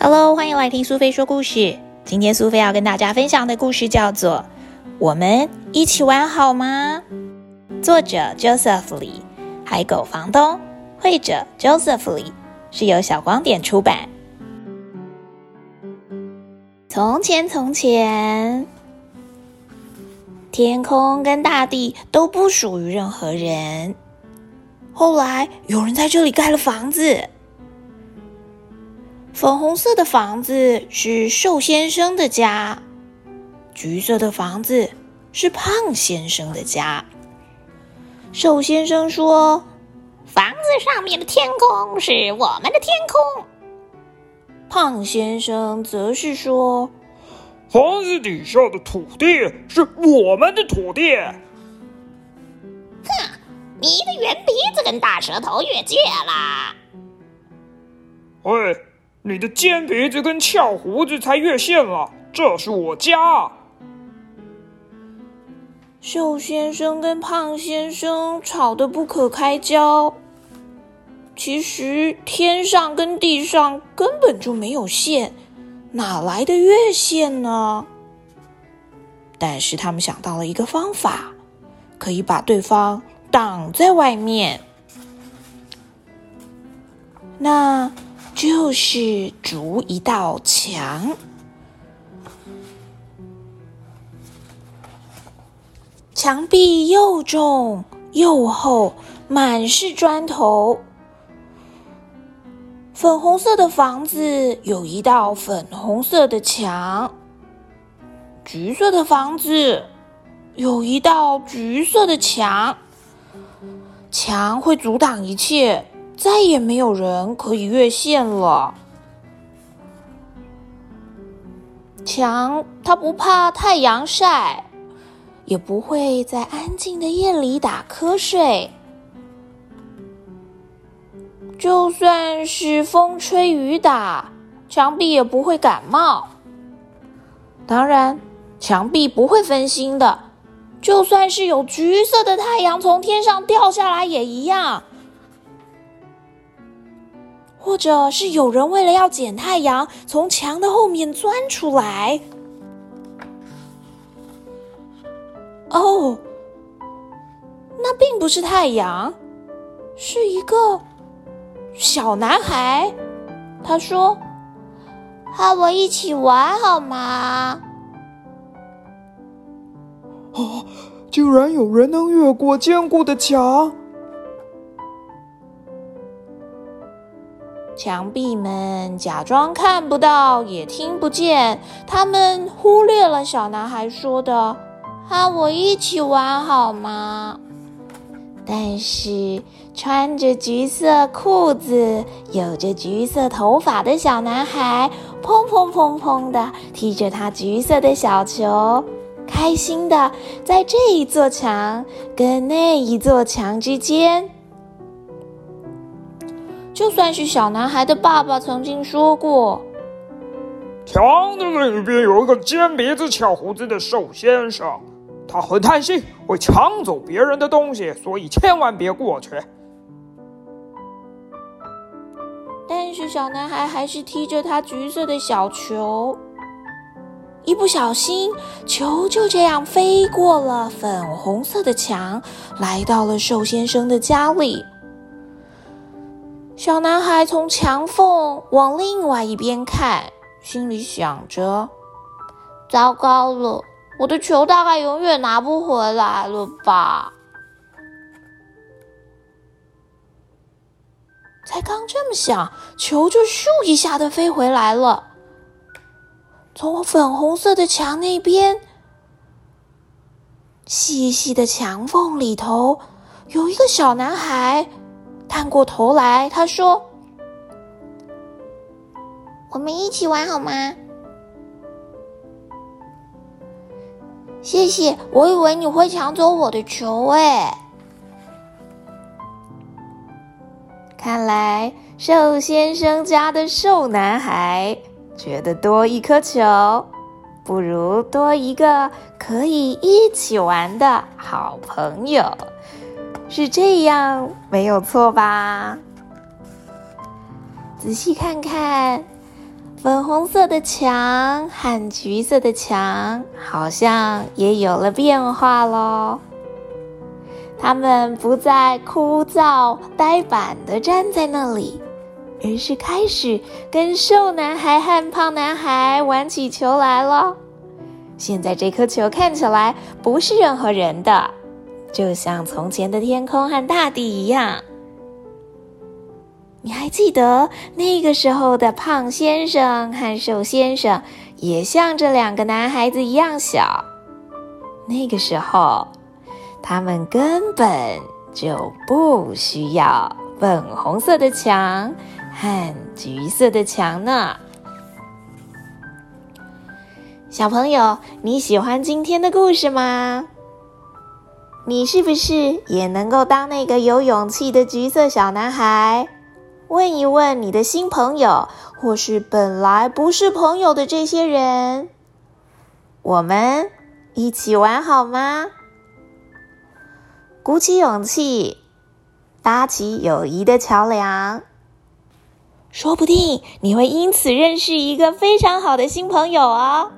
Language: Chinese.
Hello，欢迎来听苏菲说故事。今天苏菲要跟大家分享的故事叫做《我们一起玩好吗》。作者 Joseph Lee，，海狗房东，绘者 Joseph Lee，，是由小光点出版。从前，从前，天空跟大地都不属于任何人。后来，有人在这里盖了房子。粉红色的房子是瘦先生的家，橘色的房子是胖先生的家。瘦先生说：“房子上面的天空是我们的天空。”胖先生则是说：“房子底下的土地是我们的土地。”哼，你的圆鼻子跟大舌头越界啦！喂。你的尖鼻子跟翘胡子才越线了，这是我家。瘦先生跟胖先生吵得不可开交。其实天上跟地上根本就没有线，哪来的越线呢？但是他们想到了一个方法，可以把对方挡在外面。那。就是筑一道墙，墙壁又重又厚，满是砖头。粉红色的房子有一道粉红色的墙，橘色的房子有一道橘色的墙。墙会阻挡一切。再也没有人可以越线了。墙它不怕太阳晒，也不会在安静的夜里打瞌睡。就算是风吹雨打，墙壁也不会感冒。当然，墙壁不会分心的，就算是有橘色的太阳从天上掉下来也一样。或者是有人为了要捡太阳，从墙的后面钻出来。哦，那并不是太阳，是一个小男孩。他说：“和我一起玩好吗？”啊！竟然有人能越过坚固的墙！墙壁们假装看不到，也听不见。他们忽略了小男孩说的：“和我一起玩好吗？”但是穿着橘色裤子、有着橘色头发的小男孩，砰砰砰砰的踢着他橘色的小球，开心的在这一座墙跟那一座墙之间。就算是小男孩的爸爸曾经说过：“墙的另一边有一个尖鼻子、翘胡子的瘦先生，他很贪心，会抢走别人的东西，所以千万别过去。”但是小男孩还是踢着他橘色的小球，一不小心，球就这样飞过了粉红色的墙，来到了瘦先生的家里。小男孩从墙缝往另外一边看，心里想着：“糟糕了，我的球大概永远拿不回来了吧？”才刚这么想，球就咻一下的飞回来了。从粉红色的墙那边，细细的墙缝里头，有一个小男孩。探过头来，他说：“我们一起玩好吗？”谢谢，我以为你会抢走我的球哎。看来瘦先生家的瘦男孩觉得多一颗球，不如多一个可以一起玩的好朋友。是这样，没有错吧？仔细看看，粉红色的墙和橘色的墙好像也有了变化喽。他们不再枯燥呆板的站在那里，而是开始跟瘦男孩和胖男孩玩起球来了。现在这颗球看起来不是任何人的，就像从前的天空和大地一样。你还记得那个时候的胖先生和瘦先生也像这两个男孩子一样小？那个时候，他们根本就不需要粉红色的墙和橘色的墙呢。小朋友，你喜欢今天的故事吗？你是不是也能够当那个有勇气的橘色小男孩？问一问你的新朋友，或是本来不是朋友的这些人，我们一起玩好吗？鼓起勇气，搭起友谊的桥梁，说不定你会因此认识一个非常好的新朋友哦。